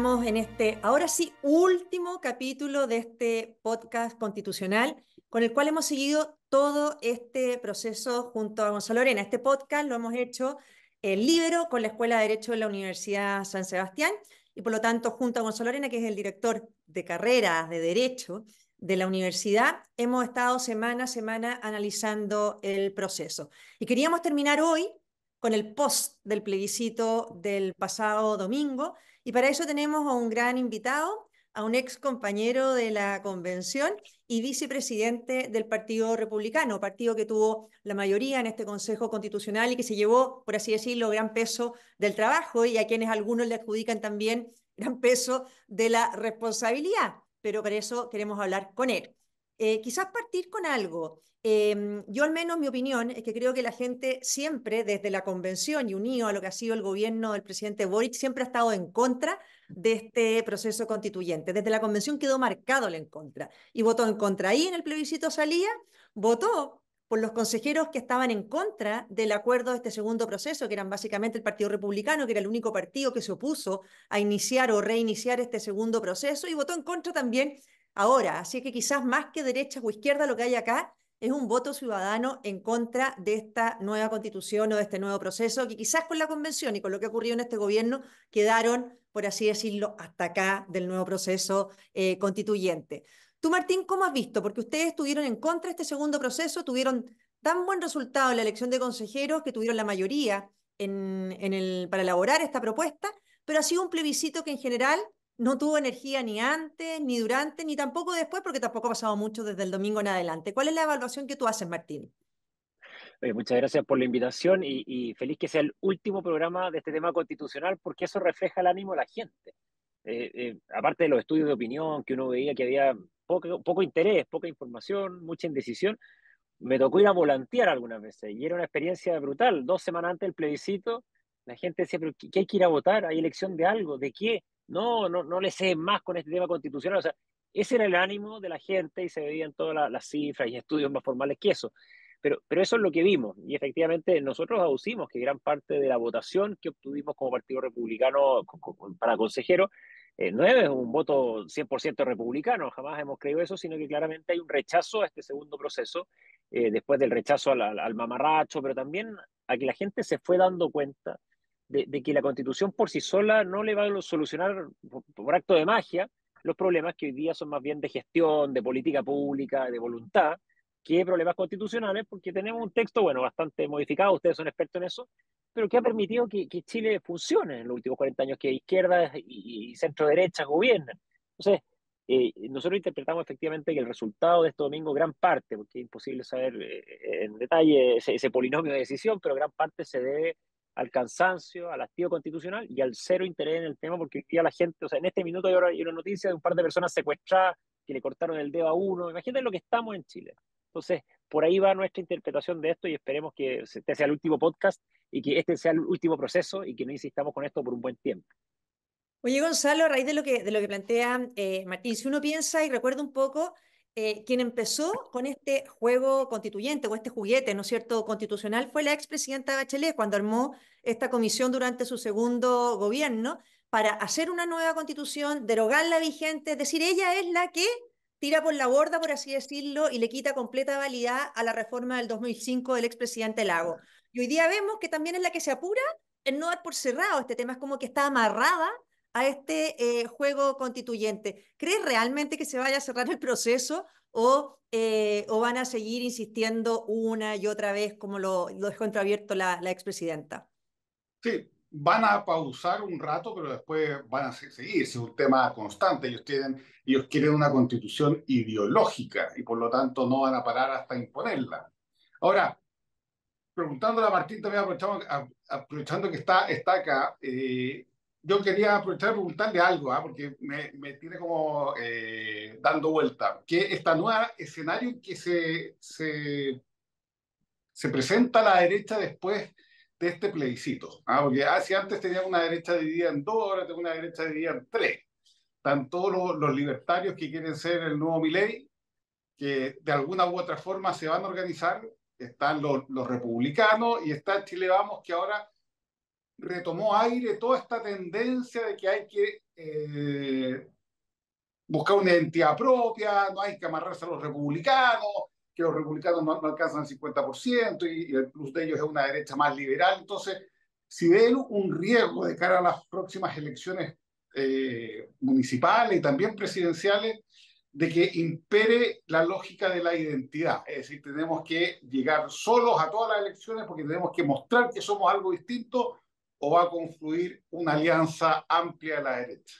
En este, ahora sí, último capítulo de este podcast constitucional con el cual hemos seguido todo este proceso junto a Gonzalo Lorena. Este podcast lo hemos hecho en Libero con la Escuela de Derecho de la Universidad San Sebastián y por lo tanto junto a Gonzalo Lorena, que es el director de carreras de Derecho de la universidad, hemos estado semana a semana analizando el proceso. Y queríamos terminar hoy con el post del plebiscito del pasado domingo, y para eso tenemos a un gran invitado, a un ex compañero de la convención y vicepresidente del Partido Republicano, partido que tuvo la mayoría en este Consejo Constitucional y que se llevó, por así decirlo, gran peso del trabajo y a quienes algunos le adjudican también gran peso de la responsabilidad pero para eso queremos hablar con él. Eh, quizás partir con algo. Em, yo al menos mi opinión es que creo que la gente siempre, desde la convención y unido a lo que ha sido el gobierno del presidente Boric, siempre ha estado en contra de este proceso constituyente. Desde la convención quedó marcado el en contra y votó en contra. Ahí en el plebiscito salía, votó por los consejeros que estaban en contra del acuerdo de este segundo proceso, que eran básicamente el Partido Republicano, que era el único partido que se opuso a iniciar o reiniciar este segundo proceso, y votó en contra también ahora. Así que quizás más que derecha o izquierda lo que hay acá es un voto ciudadano en contra de esta nueva constitución o de este nuevo proceso, que quizás con la convención y con lo que ha ocurrido en este gobierno quedaron, por así decirlo, hasta acá del nuevo proceso eh, constituyente. Tú, Martín, ¿cómo has visto? Porque ustedes estuvieron en contra de este segundo proceso, tuvieron tan buen resultado en la elección de consejeros que tuvieron la mayoría para elaborar esta propuesta, pero ha sido un plebiscito que en general no tuvo energía ni antes, ni durante, ni tampoco después, porque tampoco ha pasado mucho desde el domingo en adelante. ¿Cuál es la evaluación que tú haces, Martín? muchas gracias por la invitación y, feliz que sea el último programa de este tema constitucional, porque eso refleja el ánimo de la gente. Eh, eh, aparte de los estudios de opinión que uno veía que había poco, poco interés, poca información, mucha indecisión, me tocó ir a volantear algunas veces y era una experiencia brutal. Dos semanas antes del plebiscito, la gente decía, pero ¿qué hay que ir a votar? ¿Hay elección de algo? ¿De qué? No, no, no le sé más con este tema constitucional. O sea, ese era el ánimo de la gente y se veían todas las, cifras y estudios más formales que eso. Pero, pero eso es lo que vimos y efectivamente nosotros aducimos que gran parte de la votación que obtuvimos como Partido Republicano para consejero eh, no es un voto 100% republicano, jamás hemos creído eso, sino que claramente hay un rechazo a este segundo proceso, eh, después del rechazo al, mamarracho, pero también a que la gente se fue dando cuenta de, que la constitución por sí sola no le va a solucionar por, acto de magia los problemas que hoy día son más bien de gestión, de política pública, de voluntad, que problemas constitucionales, porque tenemos un texto, bueno, bastante modificado, ustedes son expertos en eso, pero que ha permitido que, Chile funcione en los últimos 40 años, que izquierda y, centro derecha gobiernen. Entonces, eh, nosotros interpretamos efectivamente que el resultado de este domingo, gran parte, porque es imposible saber eh, en detalle ese, polinomio de decisión, pero gran parte se debe al cansancio, al hastío constitucional y al cero interés en el tema, porque hoy la gente, o sea, en este minuto hay una noticia de un par de personas secuestradas que le cortaron el dedo a uno. Imagínate lo que estamos en Chile. Entonces, por ahí va nuestra interpretación de esto y esperemos que este sea el último podcast y que este sea el último proceso y que no insistamos con esto por un buen tiempo. Oye, Gonzalo, a raíz de lo que, de lo que plantea eh, Martín, si uno piensa y recuerda un poco, eh, quien empezó con este juego constituyente o este juguete, ¿no es cierto?, constitucional, fue la expresidenta Bachelet cuando armó esta comisión durante su segundo gobierno para hacer una nueva constitución, derogar la vigente, es decir, ella es la que tira por la borda, por así decirlo, y le quita completa validad a la reforma del 2005 del expresidente Lago. Y hoy día vemos que también es la que se apura en no dar por cerrado este tema, es como que está amarrada a este eh, juego constituyente. ¿Crees realmente que se vaya a cerrar el proceso o, eh, o van a seguir insistiendo una y otra vez como lo, lo dejó entreabierto la, la expresidenta? Sí, van a pausar un rato, pero después van a seguir. Es un tema constante. Ellos quieren, ellos quieren una constitución ideológica y por lo tanto no van a parar hasta imponerla. Ahora, preguntándole a Martín también, aprovechando, aprovechando que está, está acá, eh, yo quería aprovechar y preguntarle algo, ¿ah? porque me, me, tiene como eh, dando vuelta, que esta nueva escenario que se, se, se presenta a la derecha después de este plebiscito. ¿ah? Porque ah, si antes teníamos una derecha dividida en dos, ahora tenemos una derecha dividida en tres. Están todos los, libertarios que quieren ser el nuevo Milei, que de alguna u otra forma se van a organizar. Están los, los republicanos y está Chile Vamos, que ahora retomó aire toda esta tendencia de que hay que eh, buscar una identidad propia, no hay que amarrarse a los republicanos, que los republicanos no, alcanzan el 50% y, el plus de ellos es una derecha más liberal. Entonces, si ve un riesgo de cara a las próximas elecciones eh, municipales y también presidenciales, de que impere la lógica de la identidad. Es decir, tenemos que llegar solos a todas las elecciones porque tenemos que mostrar que somos algo distinto o va a confluir una alianza amplia de la derecha.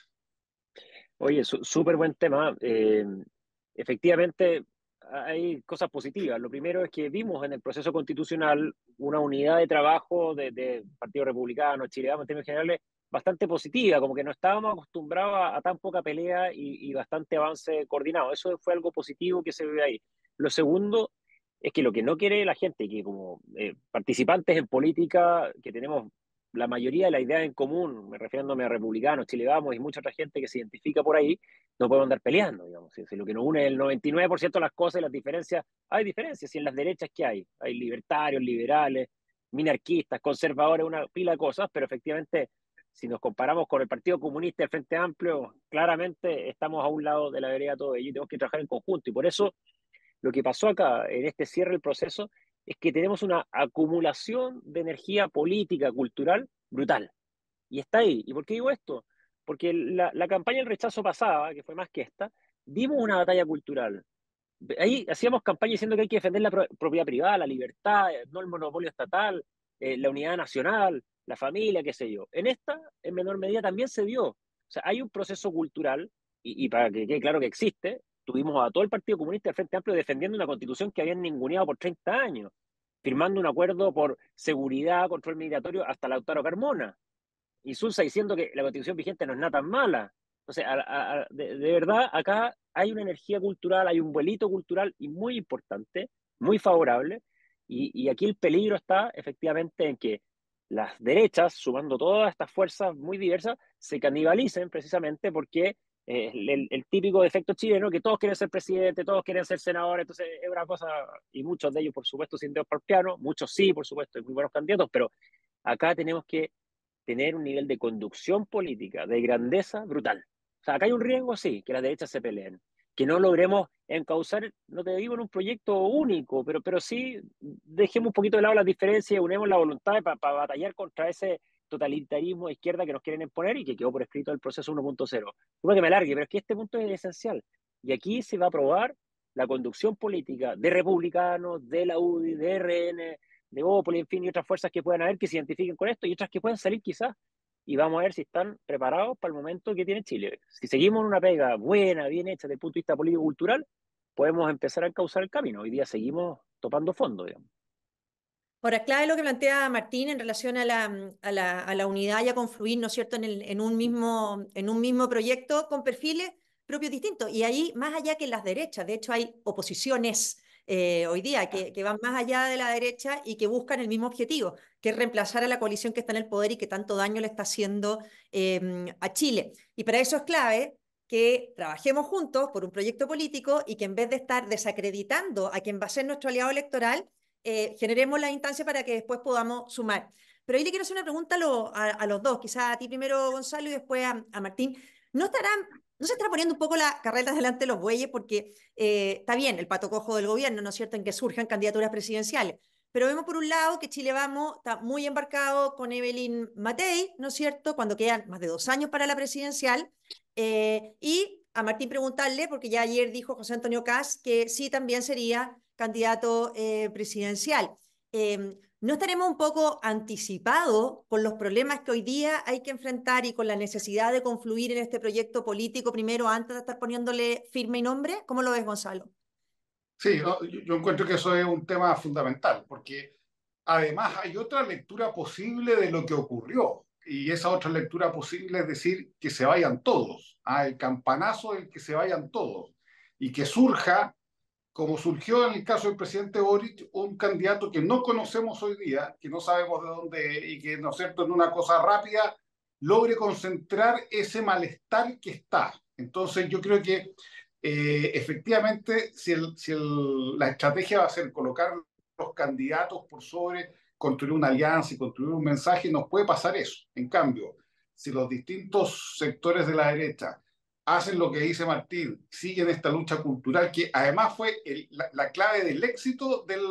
Oye, súper buen tema. Eh, efectivamente, hay cosas positivas. Lo primero es que vimos en el proceso constitucional una unidad de trabajo de, de Partido Republicano, en términos generales, bastante positiva, como que no estábamos acostumbrados a, tan poca pelea y, bastante avance coordinado. Eso fue algo positivo que se ve ahí. Lo segundo es que lo que no quiere la gente, que como eh, participantes en política, que tenemos la mayoría de la idea en común, me refiriéndome a republicanos, Chile Vamos y mucha otra gente que se identifica por ahí, no podemos andar peleando, digamos. Si, lo que nos une es el 99% de las cosas y las diferencias, hay diferencias, y en las derechas que hay, hay libertarios, liberales, minarquistas, conservadores, una pila de cosas, pero efectivamente, si nos comparamos con el Partido Comunista y el Frente Amplio, claramente estamos a un lado de la vereda todo ello y tenemos que trabajar en conjunto. Y por eso, lo que pasó acá, en este cierre del proceso, es que tenemos una acumulación de energía política, cultural, brutal. Y está ahí. ¿Y por qué digo esto? Porque la, la campaña del rechazo pasada, que fue más que esta, dimos una batalla cultural. Ahí hacíamos campaña diciendo que hay que defender la propiedad privada, la libertad, no el monopolio estatal, eh, la unidad nacional, la familia, qué sé yo. En esta, en menor medida, también se dio. O sea, hay un proceso cultural, y, y para que quede claro que existe, tuvimos a todo el Partido Comunista del Frente Amplio defendiendo una constitución que habían ninguneado por 30 años, firmando un acuerdo por seguridad, control migratorio hasta Lautaro Carmona. Y Sulsa diciendo que la constitución vigente no es nada tan mala. Entonces, de, verdad, acá hay una energía cultural, hay un vuelito cultural y muy importante, muy favorable. Y, y aquí el peligro está efectivamente en que las derechas, sumando todas estas fuerzas muy diversas, se canibalicen precisamente porque el, el, típico defecto chileno, que todos quieren ser presidente, todos quieren ser senadores, entonces es una cosa, y muchos de ellos, por supuesto, sin dedos por piano, muchos sí, por supuesto, hay muy buenos candidatos, pero acá tenemos que tener un nivel de conducción política, de grandeza brutal. O sea, acá hay un riesgo, sí, que las derechas se peleen, que no logremos encauzar, no te digo en un proyecto único, pero, pero sí dejemos un poquito de lado las diferencias y unemos la voluntad para batallar contra ese totalitarismo de izquierda que nos quieren imponer y que quedó por escrito el proceso 1.0. Puede que me largue, pero es que este punto es esencial. Y aquí se va a probar la conducción política de republicanos, de la UDI, de RN, de Opoli, en fin, y otras fuerzas que puedan haber que se identifiquen con esto y otras que puedan salir quizás. Y vamos a ver si están preparados para el momento que tiene Chile. Si seguimos en una pega buena, bien hecha desde el punto de vista político-cultural, podemos empezar a encauzar el camino. Hoy día seguimos topando fondo, digamos. Ahora, clave lo que plantea Martín en relación a la, a la, a la unidad y a confluir, ¿no es cierto?, en, el, en, un mismo, en un mismo proyecto con perfiles propios distintos. Y ahí, más allá que las derechas, de hecho hay oposiciones eh, hoy día que, que, van más allá de la derecha y que buscan el mismo objetivo, que es reemplazar a la coalición que está en el poder y que tanto daño le está haciendo eh, a Chile. Y para eso es clave que trabajemos juntos por un proyecto político y que en vez de estar desacreditando a quien va a ser nuestro aliado electoral, eh, generemos la instancia para que después podamos sumar. Pero ahí le quiero hacer una pregunta a, los dos, quizás a ti primero, Gonzalo, y después a, Martín. ¿No estarán ¿No se estará poniendo un poco la carrera delante de los bueyes? Porque eh, está bien el pato cojo del gobierno, ¿no es cierto?, en que surjan candidaturas presidenciales. Pero vemos por un lado que Chile Vamos está muy embarcado con Evelyn Matei, ¿no es cierto?, cuando quedan más de dos años para la presidencial. Eh, y a Martín preguntarle, porque ya ayer dijo José Antonio Cas que sí también sería candidato eh, presidencial. Em, ¿No estaremos un poco anticipados con los problemas que hoy día hay que enfrentar y con la necesidad de confluir en este proyecto político primero antes de estar poniéndole firme y nombre? ¿Cómo lo ves, Gonzalo? Sí, yo, encuentro que eso es un tema fundamental, porque además hay otra lectura posible de lo que ocurrió. Y esa otra lectura posible es decir que se vayan todos, ¿ah? el campanazo del que se vayan todos, y que surja como surgió en el caso del presidente Boric, un candidato que no conocemos hoy día, que no sabemos de dónde y que, ¿no es cierto?, en una cosa rápida logre concentrar ese malestar que está. Entonces yo creo que eh, efectivamente si, la estrategia va a ser colocar los candidatos por sobre construir una alianza y construir un mensaje, nos puede pasar eso. En cambio, si los distintos sectores de la derecha hacen lo que dice Martín, siguen esta lucha cultural, que además fue la, clave del éxito del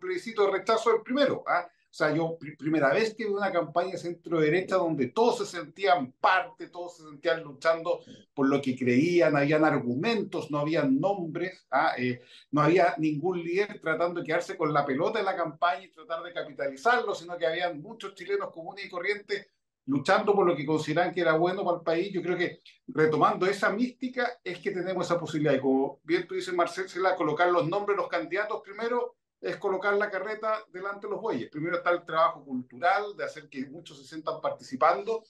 plebiscito de rechazo del primero. ¿ah? O sea, yo primera vez que vi una campaña centro-derecha donde todos se sentían parte, todos se sentían luchando por lo que creían, habían argumentos, no habían nombres, ¿ah? eh, no había ningún líder tratando de quedarse con la pelota en la campaña y tratar de capitalizarlo, sino que habían muchos chilenos comunes y corrientes luchando por lo que consideran que era bueno para el país. Yo creo que retomando esa mística es que tenemos esa posibilidad. Y como bien tú dices, Marcela, colocar los nombres los candidatos primero es colocar la carreta delante de los bueyes. Primero está el trabajo cultural, de hacer que muchos se sientan participando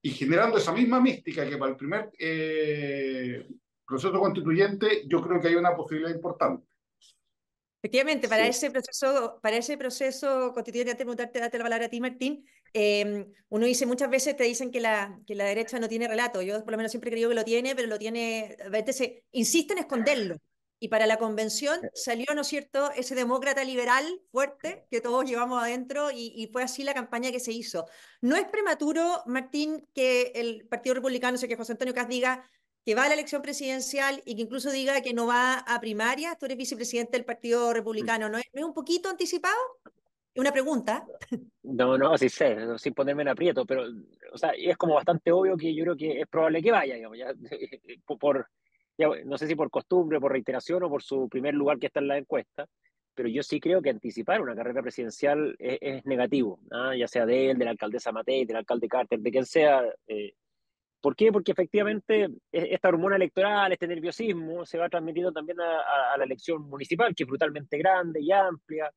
y generando esa misma mística que para el primer eh, proceso constituyente yo creo que hay una posibilidad importante. Efectivamente, para, ese proceso, para ese proceso constituyente, antes de preguntarte, date la palabra a ti, Martín, em, uno dice, muchas veces te dicen que la, que la derecha no tiene relato, yo por lo menos siempre he creído que lo tiene, pero lo tiene, a veces se insiste en esconderlo. Y para la convención salió, ¿no es cierto?, ese demócrata liberal fuerte que todos llevamos adentro y, fue así la campaña que se hizo. ¿No es prematuro, Martín, que el Partido Republicano, sé que José Antonio Cas diga que va a la elección presidencial y que incluso diga que no va a primaria? Tú eres vicepresidente del Partido Republicano, ¿no es, un poquito anticipado? Es una pregunta. No, no, sí sé, sin ponerme en aprieto, pero o sea, es como bastante obvio que yo creo que es probable que vaya, digamos, ya, por no sé si por costumbre, por reiteración o por su primer lugar que está en la encuesta, pero yo sí creo que anticipar una carrera presidencial es, negativo, ¿ah? ya sea de él, de la alcaldesa Matei, del alcalde Carter, de quien sea. Eh. ¿Por qué? Porque efectivamente e, esta hormona electoral, este nerviosismo, se va transmitiendo también a, la elección municipal, que es brutalmente grande y amplia,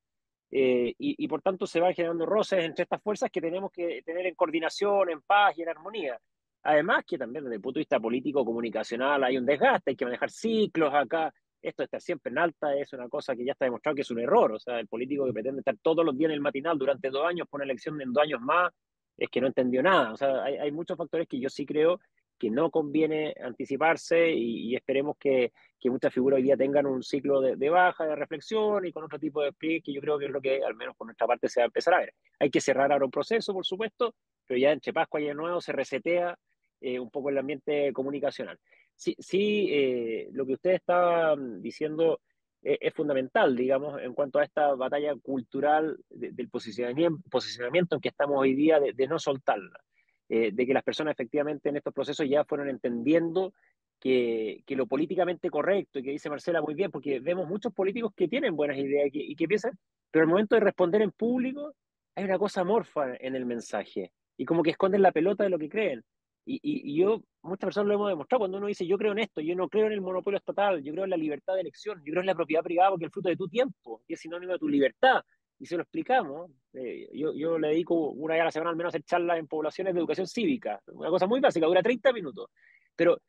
eh, y, por tanto se van generando roces entre estas fuerzas que tenemos que tener en coordinación, en paz y en armonía. Además que también desde el punto de vista político comunicacional hay un desgaste, hay que manejar ciclos acá. Esto estar siempre en alta es una cosa que ya está demostrado que es un error. O sea, el político que pretende estar todos los días en el matinal durante dos años por una elección en dos años más es que no entendió nada. O sea, hay, hay muchos factores que yo sí creo que no conviene anticiparse y, esperemos que, que, muchas figuras hoy día tengan un ciclo de, baja, de reflexión y con otro tipo de split que yo creo que es lo que al menos por nuestra parte se va a empezar a ver. Hay que cerrar ahora un proceso, por supuesto, pero ya en Chepasco y de nuevo se resetea eh, un poco el ambiente comunicacional. Sí, sí eh, lo que usted está diciendo eh, es, fundamental, digamos, en cuanto a esta batalla cultural del posicionamiento, en que estamos hoy día, de, no soltarla, de que las personas efectivamente en estos procesos ya fueron entendiendo que, que, lo políticamente correcto, y que dice Marcela muy bien, porque vemos muchos políticos que tienen buenas ideas y que, y que piensan, pero al momento de responder en público hay una cosa morfa en el mensaje, y como que esconden la pelota de lo que creen. Y, yo, muchas personas lo hemos demostrado, cuando uno dice, yo creo en esto, yo no creo en el monopolio estatal, yo creo en la libertad de elección, yo creo en la propiedad privada porque es el fruto de tu tiempo, y es sinónimo de tu libertad. Y se lo explicamos. Eh, yo, yo le dedico una vez a la semana al menos a hacer charlas en poblaciones de educación cívica, una cosa muy básica, dura 30 minutos. Pero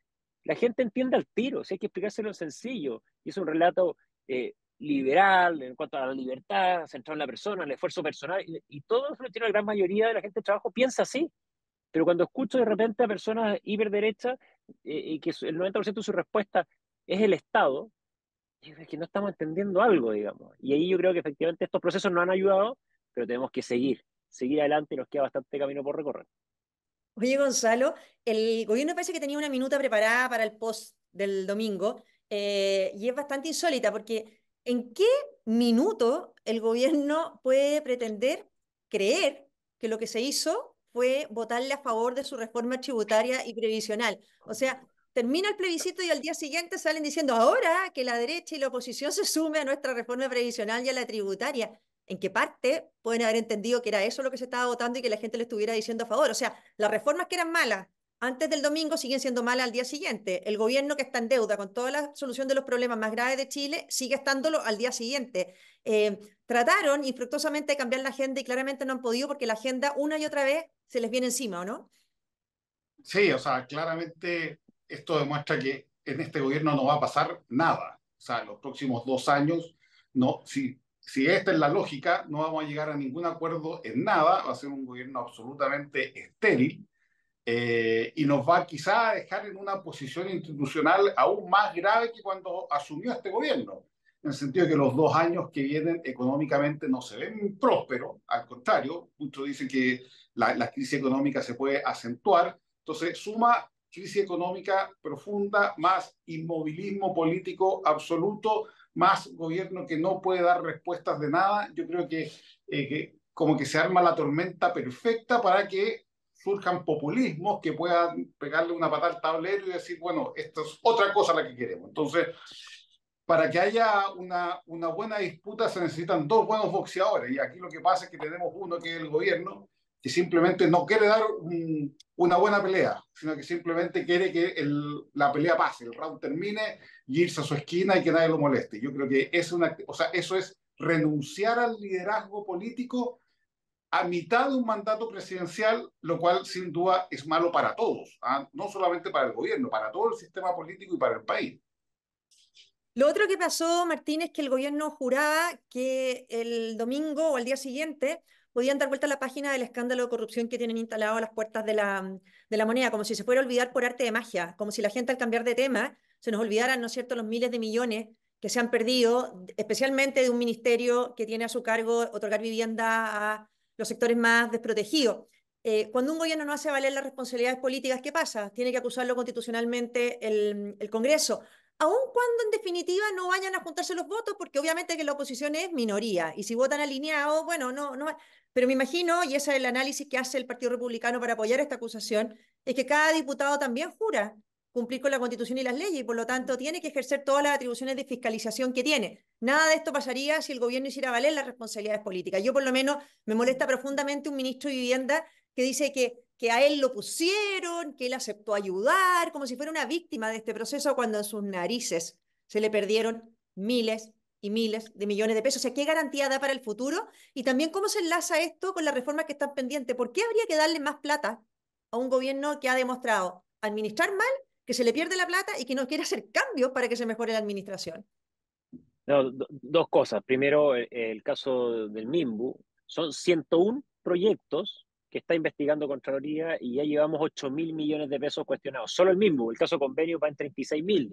la gente entiende al tiro, si hay que explicárselo sencillo. Y es un relato eh, liberal en cuanto a la libertad, centrado en la persona, el esfuerzo personal, y, y todo eso la gran mayoría de la gente de trabajo piensa así. Pero cuando escucho de repente a personas hiperderechas eh, y que el 90% de su respuesta es el Estado, es que no estamos entendiendo algo, digamos. Y ahí yo creo que efectivamente estos procesos nos han ayudado, pero tenemos que seguir, seguir adelante y nos queda bastante camino por recorrer. Oye, Gonzalo, el gobierno parece que tenía una minuta preparada para el post del domingo eh, y es bastante insólita porque ¿en qué minuto el gobierno puede pretender creer que lo que se hizo fue votarle a favor de su reforma tributaria y previsional. O sea, termina el plebiscito y al día siguiente salen diciendo ahora que la derecha y la oposición se sume a nuestra reforma previsional y a la tributaria. ¿En qué parte pueden haber entendido que era eso lo que se estaba votando y que la gente le estuviera diciendo a favor? O sea, las reformas que eran malas antes del domingo siguen siendo malas al día siguiente. El gobierno que está en deuda con toda la solución de los problemas más graves de Chile sigue estándolo al día siguiente. Eh, trataron infructuosamente de cambiar la agenda y claramente no han podido porque la agenda una y otra vez se les viene encima, ¿o no? Sí, o sea, claramente esto demuestra que en este gobierno no va a pasar nada. O sea, los próximos dos años, no, si, si esta es la lógica, no vamos a llegar a ningún acuerdo en nada, va a ser un gobierno absolutamente estéril eh, y nos va quizá a dejar en una posición institucional aún más grave que cuando asumió este gobierno. en el sentido de que los dos años que vienen económicamente no se ven prósperos, al contrario, muchos dicen que la, crisis económica se puede acentuar, entonces suma crisis económica profunda, más inmovilismo político absoluto, más gobierno que no puede dar respuestas de nada, yo creo que, eh, que como que se arma la tormenta perfecta para que surjan populismos que puedan pegarle una patada al tablero y decir, bueno, esto es otra cosa la que queremos. Entonces, para que haya una, una buena disputa se necesitan dos buenos boxeadores. Y aquí lo que pasa es que tenemos uno que es el gobierno, que simplemente no quiere dar una buena pelea, sino que simplemente quiere que la pelea pase, el round termine y irse a su esquina y que nadie lo moleste. Yo creo que eso es renunciar al liderazgo político a mitad de un mandato presidencial, lo cual sin duda es malo para todos, ¿ah? no solamente para el gobierno, para todo el sistema político y para el país. Lo otro que pasó, Martín, es que el gobierno juraba que el domingo o al día siguiente podían dar vuelta a la página del escándalo de corrupción que tienen instalado a las puertas de la, de la moneda, como si se fuera a olvidar por arte de magia, como si la gente al cambiar de tema se nos olvidaran, ¿no es cierto?, los miles de millones que se han perdido, especialmente de un ministerio que tiene a su cargo otorgar vivienda a los sectores más desprotegidos. Eh, cuando un gobierno no hace valer las responsabilidades políticas, ¿qué pasa? Tiene que acusarlo constitucionalmente el, el Congreso, aun cuando en definitiva no vayan a juntarse los votos, porque obviamente que la oposición es minoría, y si votan alineados, bueno, no, no, pero me imagino, y ese es el análisis que hace el Partido Republicano para apoyar esta acusación, es que cada diputado también jura cumplir con la Constitución y las leyes, y por lo tanto tiene que ejercer todas las atribuciones de fiscalización que tiene. Nada de esto pasaría si el gobierno hiciera valer las responsabilidades políticas. Yo por lo menos me molesta profundamente un ministro de Vivienda que dice que, que a él lo pusieron, que él aceptó ayudar, como si fuera una víctima de este proceso, cuando en sus narices se le perdieron miles y miles de millones de pesos. O sea, ¿qué garantía da para el futuro? Y también cómo se enlaza esto con las reformas que están pendientes. ¿Por qué habría que darle más plata a un gobierno que ha demostrado administrar mal que se le pierde la plata y que no quiere hacer cambios para que se mejore la administración. No, dos cosas. Primero, el, caso del MIMBU. Son 101 proyectos que está investigando Contraloría y ya llevamos 8 mil millones de pesos cuestionados. Solo el MIMBU, el caso convenio va en 36 mil.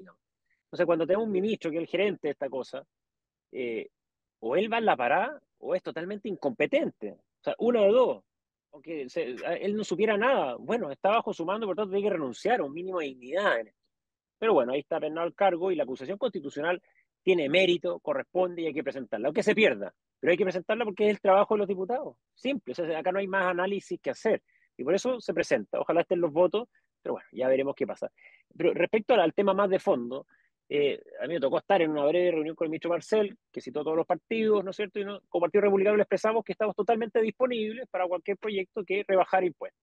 Entonces, cuando tenemos un ministro que es el gerente de esta cosa, eh, o él va en la parada o es totalmente incompetente. O sea, una de dos aunque él no supiera nada, bueno, está bajo su mando, por tanto tiene que renunciar a un mínimo de dignidad en esto. Pero bueno, ahí está penado el cargo y la acusación constitucional tiene mérito, corresponde y hay que presentarla, aunque se pierda, pero hay que presentarla porque es el trabajo de los diputados. Simple, acá no hay más análisis que hacer y por eso se presenta. Ojalá estén los votos, pero bueno, ya veremos qué pasa. Pero respecto al tema más de fondo, eh, a mí me tocó estar en una breve reunión con el ministro Marcel, que citó todos los partidos, ¿no es cierto? Y como Partido Republicano expresamos que estamos totalmente disponibles para cualquier proyecto que rebajar impuestos.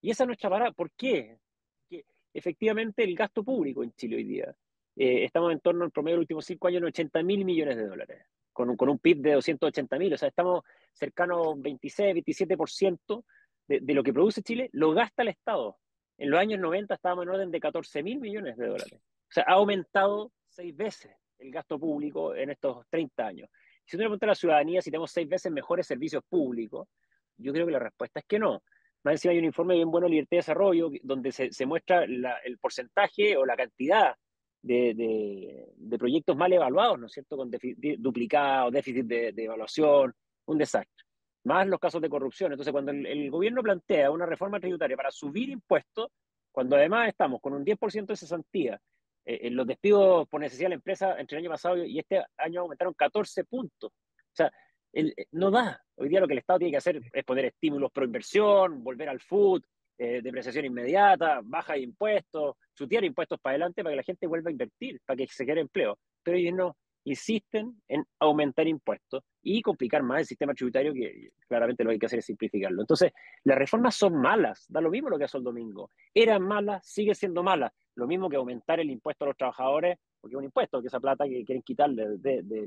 Y esa es nuestra. ¿Por qué? Porque efectivamente el gasto público en Chile hoy día, eh, estamos en torno al promedio de los últimos cinco años en 80 mil millones de dólares, con un, con un PIB de 280 mil, o sea, estamos cercanos a un 26, 27% de, de lo que produce Chile, lo gasta el Estado. En los años 90 estábamos en orden de 14 mil millones de dólares. O sea, ha aumentado seis veces el gasto público en estos 30 años. Si uno le pregunta a la ciudadanía si tenemos seis veces mejores servicios públicos, yo creo que la respuesta es que no. Más encima hay un informe bien bueno de Libertad de Desarrollo donde se muestra el porcentaje o la cantidad de, de, proyectos mal evaluados, ¿no es cierto? Con duplicados, déficit de, evaluación, un desastre. Más los casos de corrupción. Entonces, cuando el, gobierno plantea una reforma tributaria para subir impuestos, cuando además estamos con un 10% de cesantía eh, los despidos por necesidad de la empresa entre el año pasado y este año aumentaron 14 puntos. O sea, eh, no da. Hoy día lo que el Estado tiene que hacer es poner estímulos pro inversión, volver al food, eh, depreciación inmediata, baja de impuestos, chutear impuestos para adelante para que la gente vuelva a invertir, para que se quede empleo. Pero ellos no insisten en aumentar impuestos y complicar más el sistema tributario, que claramente lo que hay que hacer es simplificarlo. Entonces, las reformas son malas, da lo mismo lo que hace el domingo. Eran malas, sigue siendo malas. Lo mismo que aumentar el impuesto a los trabajadores, porque es un impuesto, que esa plata que quieren quitarle de, de,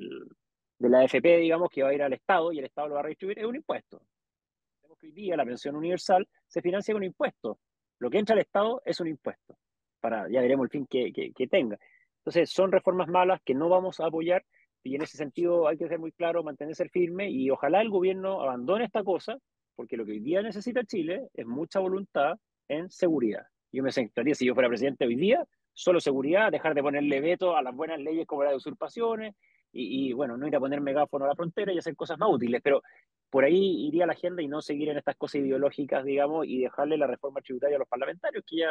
la AFP, digamos, que va a ir al Estado y el Estado lo va a redistribuir, es un impuesto. Hoy día la pensión universal se financia con un impuesto. Lo que entra al Estado es un impuesto. Para, ya veremos el fin que, que, que tenga. Entonces, son reformas malas que no vamos a apoyar y en ese sentido hay que ser muy claro, mantenerse firme y ojalá el gobierno abandone esta cosa, porque lo que hoy día necesita Chile es mucha voluntad en seguridad. Yo me sentaría, si yo fuera presidente hoy día, solo seguridad, dejar de ponerle veto a las buenas leyes como la de usurpaciones y, bueno, no ir a poner megáfono a la frontera y hacer cosas más útiles, pero por ahí iría la agenda y no seguir en estas cosas ideológicas, digamos, y dejarle la reforma tributaria a los parlamentarios, que ya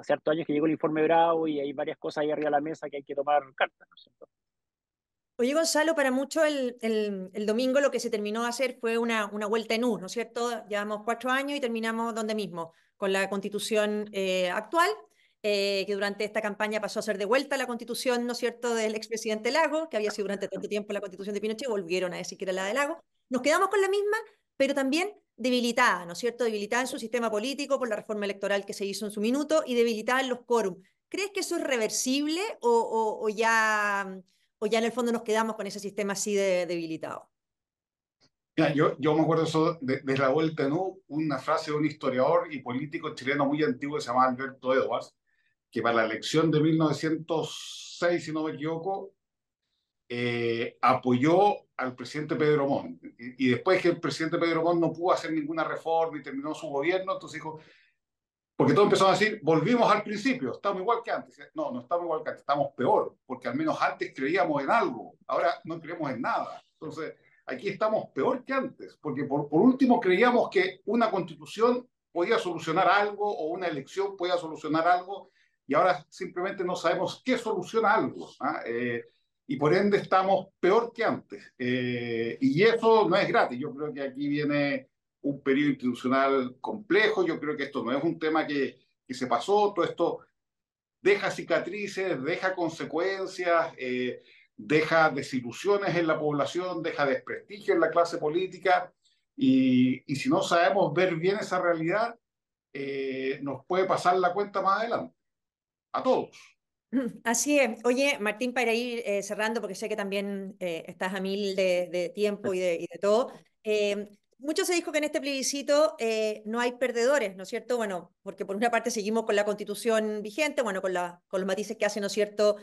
hace hartos años que llegó el informe Bravo y hay varias cosas ahí arriba de la mesa que hay que tomar cartas, ¿no es cierto? Oye, Gonzalo, para mucho el, el, domingo lo que se terminó de hacer fue una, una vuelta en U, ¿no es cierto? Llevamos cuatro años y terminamos donde mismo, con la constitución eh, actual, eh, que durante esta campaña pasó a ser de vuelta la constitución, ¿no es cierto?, del expresidente Lago, que había sido durante tanto tiempo la constitución de Pinochet, volvieron a decir que era la de Lago. Nos quedamos con la misma, pero también debilitada, ¿no es cierto?, debilitada en su sistema político por la reforma electoral que se hizo en su minuto y debilitada en los quórum. ¿Crees que eso es reversible o, o, ya, o ya en el fondo nos quedamos con ese sistema así de debilitado? yo, yo me acuerdo eso de, de la vuelta ¿no? una frase de un historiador y político chileno muy antiguo que se llama Alberto Edwards, que para la elección de 1906, si no me equivoco, eh, apoyó al presidente Pedro Montt. Y, después que el presidente Pedro Montt no pudo hacer ninguna reforma y terminó su gobierno, entonces dijo, porque todos empezaron a decir, volvimos al principio, estamos igual que antes. No, no estamos igual que antes, estamos peor, porque al menos antes creíamos en algo, ahora no creemos en nada. Entonces, aquí estamos peor que antes, porque por, por último creíamos que una constitución podía solucionar algo o una elección podía solucionar algo y ahora simplemente no sabemos qué soluciona algo. ¿ah? Eh, y por ende estamos peor que antes. Eh, y eso no es gratis. Yo creo que aquí viene un periodo institucional complejo. Yo creo que esto no es un tema que, que se pasó. Todo esto deja cicatrices, deja consecuencias, eh, deja desilusiones en la población, deja desprestigio en la clase política. Y, y si no sabemos ver bien esa realidad, nos puede pasar la cuenta más adelante a todos. Así es. Oye, Martín, para ir eh, cerrando, porque sé que también eh, estás a mil de, tiempo y de, todo, eh, mucho se dijo que en este plebiscito no hay perdedores, ¿no es cierto? Bueno, porque por una parte seguimos con la constitución vigente, bueno, con, la, con los matices que hace, ¿no es cierto,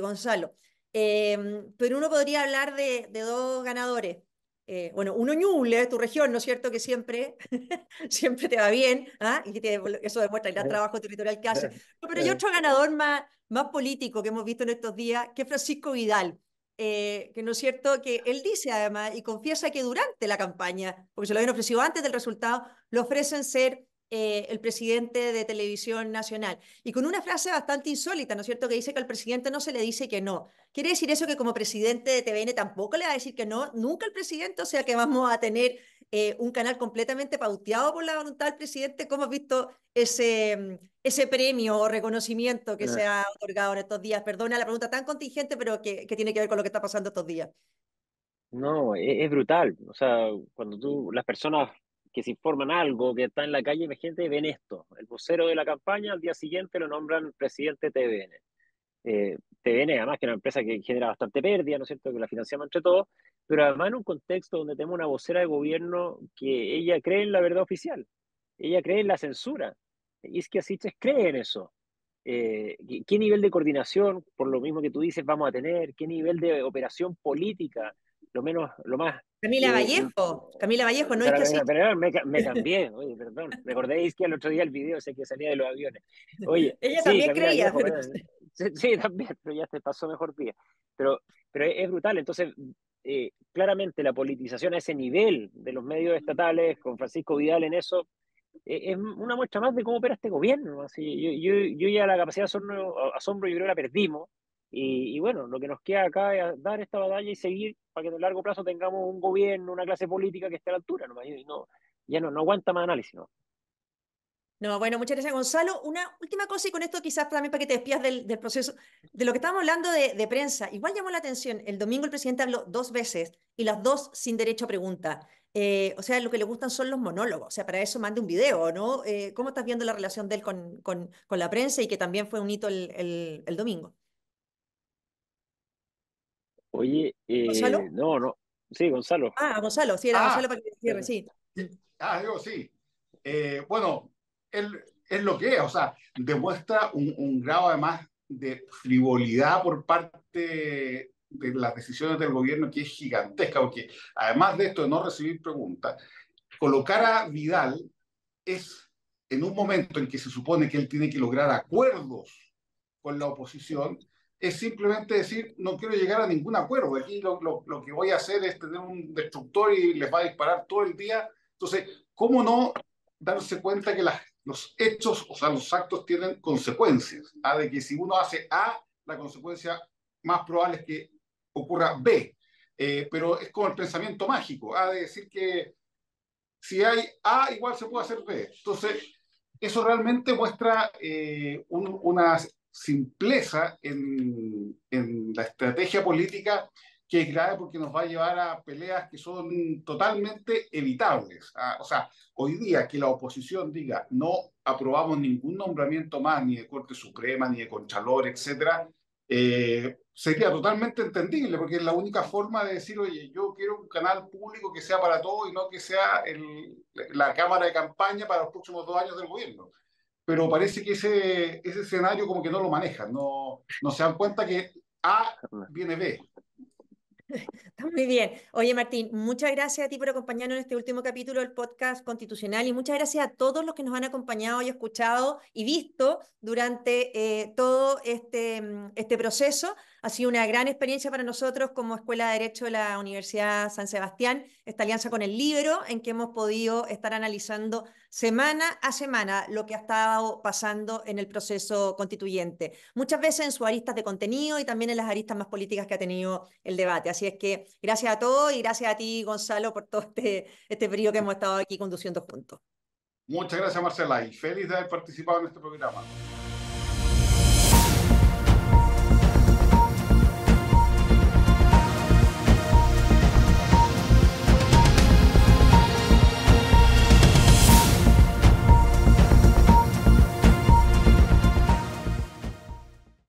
Gonzalo? pero uno podría hablar de dos ganadores. Eh, bueno, uno Ñuble, tu región, ¿no es cierto? Que siempre, siempre te va bien, ¿ah? y que eso demuestra el gran trabajo territorial que hace. pero hay otro ganador más, más político que hemos visto en estos días, que es Francisco Vidal, eh, que no es cierto, que él dice además y confiesa que durante la campaña, porque se lo habían ofrecido antes del resultado, lo ofrecen ser eh, el presidente de Televisión Nacional. Y con una frase bastante insólita, ¿no es cierto?, que dice que al presidente no se le dice que no. ¿Quiere decir eso que como presidente de TVN tampoco le va a decir que no? Nunca el presidente, o sea que vamos a tener eh, un canal completamente pauteado por la voluntad del presidente. ¿Cómo has visto ese, ese premio o reconocimiento que se ha otorgado en estos días? Perdona la pregunta tan contingente, pero que, que tiene que ver con lo que está pasando estos días. No, es, es, brutal. O sea, cuando tú, las personas que se informan algo, que está en la calle gente ven esto. El vocero de la campaña al día siguiente lo nombran presidente TVN. Eh, TVN, además, que es una empresa que genera bastante pérdida, ¿no es cierto?, que la financiamos entre todos, pero además en un contexto donde tenemos una vocera de gobierno que ella cree en la verdad oficial, ella cree en la censura, y es que Asiches cree en eso. Eh, ¿Qué nivel de coordinación, por lo mismo que tú dices, vamos a tener? ¿Qué nivel de operación política? Lo menos, lo más Camila Vallejo, Camila Vallejo, no es que. Pero, me, me, cambié, oye, perdón. Recordéis que el otro día el video sé que salía de los aviones. Oye, ella también creía. sí, también, pero ya se pasó mejor día. Pero, pero es brutal, entonces, eh, claramente la politización a ese nivel de los medios estatales, con Francisco Vidal en eso, eh, es una muestra más de cómo opera este gobierno. Así, yo, yo, yo ya la capacidad de asombro, asombro yo creo la perdimos y, bueno, lo que nos queda acá es dar esta batalla y seguir para que en el largo plazo tengamos un gobierno, una clase política que esté a la altura, ¿no? Y no, ya no, no aguanta más análisis, ¿no? No, bueno, muchas gracias, Gonzalo. Una última cosa, y con esto quizás también para que te despidas del, del proceso, de lo que estábamos hablando de, prensa. Igual llamó la atención, el domingo el presidente habló dos veces y las dos sin derecho a pregunta. Eh, o sea, lo que le gustan son los monólogos. O sea, para eso mande un video, ¿no? Eh, ¿Cómo estás viendo la relación de él con, con, con, la prensa y que también fue un hito el, el domingo? Oye, eh, no, no. Sí, Gonzalo. Ah, Gonzalo, sí, era ah, Gonzalo para que cierre, sí. Ah, digo, sí. Eh, bueno, él es lo que es, o sea, demuestra un, un grado además de frivolidad por parte de las decisiones del gobierno que es gigantesca, porque además de esto de no recibir preguntas, colocar a Vidal es en un momento en que se supone que él tiene que lograr acuerdos con la oposición, es simplemente decir, no quiero llegar a ningún acuerdo. Aquí lo, lo, lo, que voy a hacer es tener un destructor y les va a disparar todo el día. Entonces, ¿cómo no darse cuenta que las, los hechos, o sea, los actos tienen consecuencias? ¿ah? De que si uno hace A, la consecuencia más probable es que ocurra B. Eh, pero es como el pensamiento mágico, ¿ah? de decir que si hay A, igual se puede hacer B. Entonces, eso realmente muestra eh, simpleza en, en, la estrategia política que es grave porque nos va a llevar a peleas que son totalmente evitables. ¿ah? O sea, hoy día que la oposición diga no aprobamos ningún nombramiento más, ni de Corte Suprema, ni de Contralor, etcétera, eh, sería totalmente entendible, porque es la única forma de decir, oye, yo quiero un canal público que sea para todos y no que sea el, la cámara de campaña para los próximos dos años del gobierno pero parece que ese, ese escenario como que no lo manejan, no, no se dan cuenta que A viene B. Está muy bien. Oye, Martín, muchas gracias a ti por acompañarnos en este último capítulo del podcast constitucional y muchas gracias a todos los que nos han acompañado y escuchado y visto durante eh, todo este, mm, este proceso. Ha sido una gran experiencia para nosotros como Escuela de Derecho de la Universidad San Sebastián, esta alianza con el libro, en que hemos podido estar analizando semana a semana lo que ha estado pasando en el proceso constituyente. Muchas veces en sus aristas de contenido y también en las aristas más políticas que ha tenido el debate. Así es que gracias a todos y gracias a ti, Gonzalo, por todo este, este periodo que hemos estado aquí conduciendo juntos. Muchas gracias, Marcela, y feliz de haber participado en este programa.